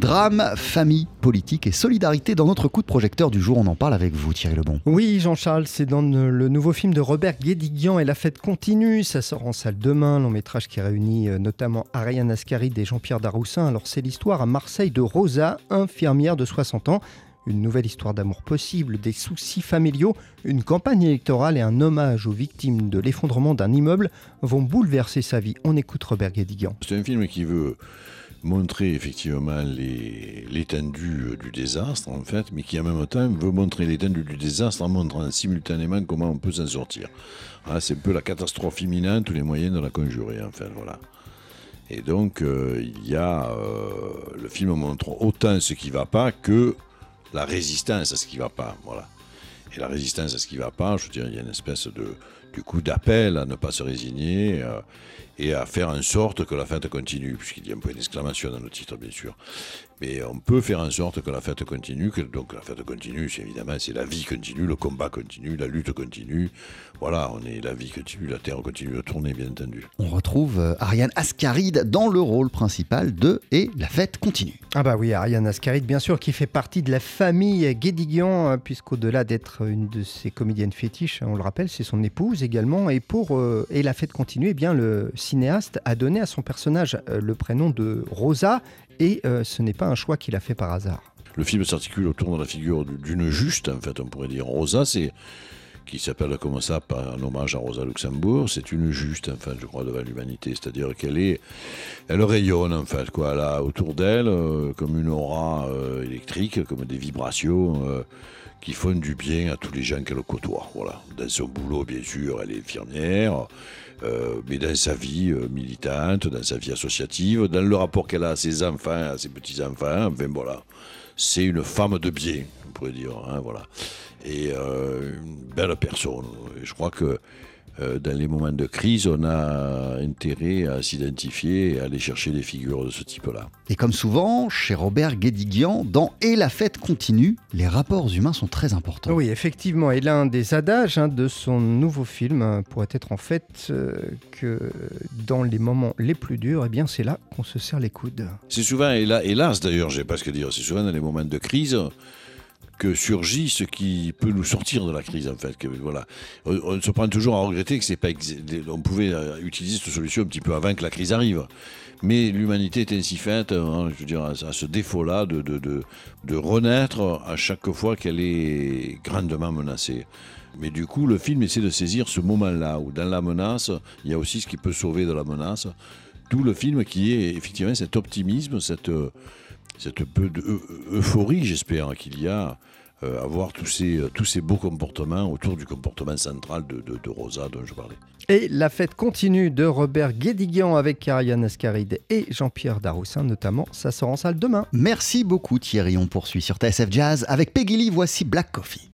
Drame, famille, politique et solidarité dans notre coup de projecteur du jour. On en parle avec vous, Thierry Lebon. Oui, Jean-Charles, c'est dans le nouveau film de Robert Guédiguian et la fête continue. Ça sort en salle demain, long métrage qui réunit euh, notamment Ariane Ascaride et Jean-Pierre Daroussin. Alors, c'est l'histoire à Marseille de Rosa, infirmière de 60 ans. Une nouvelle histoire d'amour possible, des soucis familiaux, une campagne électorale et un hommage aux victimes de l'effondrement d'un immeuble vont bouleverser sa vie. On écoute Robert Guédiguian. C'est un film qui veut montrer effectivement l'étendue du désastre, en fait, mais qui en même temps veut montrer l'étendue du désastre en montrant simultanément comment on peut s'en sortir. Ah, c'est un peu la catastrophe imminente, tous les moyens de la conjurer, en fait, voilà. Et donc, euh, il y a. Euh, le film montre autant ce qui ne va pas que la résistance à ce qui ne va pas, voilà. Et la résistance à ce qui ne va pas, je veux dire, il y a une espèce de, du coup d'appel à ne pas se résigner euh, et à faire en sorte que la fête continue, puisqu'il y a un point d'exclamation dans le titre, bien sûr. Mais on peut faire en sorte que la fête continue, que donc la fête continue, c'est évidemment, c'est la vie continue, le combat continue, la lutte continue. Voilà, on est la vie continue, la terre continue de tourner, bien entendu. On retrouve euh, Ariane Ascaride dans le rôle principal de Et la fête continue. Ah bah oui, Ariane Ascaride, bien sûr, qui fait partie de la famille Guédiguian, puisqu'au-delà d'être une de ses comédiennes fétiches, on le rappelle, c'est son épouse également. Et pour euh, Et la fête continue, eh bien le cinéaste a donné à son personnage le prénom de Rosa et euh, ce n'est pas un choix qu'il a fait par hasard. Le film s'articule autour de la figure d'une juste, en fait, on pourrait dire. Rosa, c'est qui s'appelle comme ça par un hommage à Rosa Luxembourg, c'est une juste, en fait, je crois, devant l'humanité. C'est-à-dire qu'elle est, elle rayonne, en fait, quoi. Elle a autour d'elle euh, comme une aura euh, électrique, comme des vibrations qui font du bien à tous les gens qu'elle côtoie. Voilà. Dans son boulot, bien sûr, elle est infirmière, euh, mais dans sa vie euh, militante, dans sa vie associative, dans le rapport qu'elle a à ses enfants, à ses petits-enfants, enfin voilà. C'est une femme de bien, on pourrait dire. Hein, voilà. Et euh, une belle personne. Et je crois que euh, dans les moments de crise, on a intérêt à s'identifier et à aller chercher des figures de ce type-là. Et comme souvent, chez Robert Guédiguian, dans Et la fête continue, les rapports humains sont très importants. Oui, effectivement. Et l'un des adages hein, de son nouveau film euh, pourrait être en fait euh, que dans les moments les plus durs, eh bien c'est là qu'on se serre les coudes. C'est souvent, hélas d'ailleurs, j'ai pas ce que dire, c'est souvent dans les moments de crise que surgit ce qui peut nous sortir de la crise en fait. Que, voilà, on, se prend toujours à regretter que c'est pas on pouvait euh, utiliser cette solution un petit peu avant que la crise arrive. Mais l'humanité est ainsi faite, hein, je veux dire, à, ce défaut-là de, de, de, de, renaître à chaque fois qu'elle est grandement menacée. Mais du coup, le film essaie de saisir ce moment-là où dans la menace, il y a aussi ce qui peut sauver de la menace. Tout le film qui est effectivement cet optimisme, cette cette peu d'euphorie, j'espère, qu'il y a euh, à voir tous ces, euh, tous ces beaux comportements autour du comportement central de, de, Rosa dont je parlais. Et la fête continue de Robert Guédiguian avec Ariane Ascaride et Jean-Pierre Daroussin notamment. Ça sort en salle demain. Merci beaucoup Thierry. On poursuit sur TSF Jazz avec Peggy Lee. Voici Black Coffee.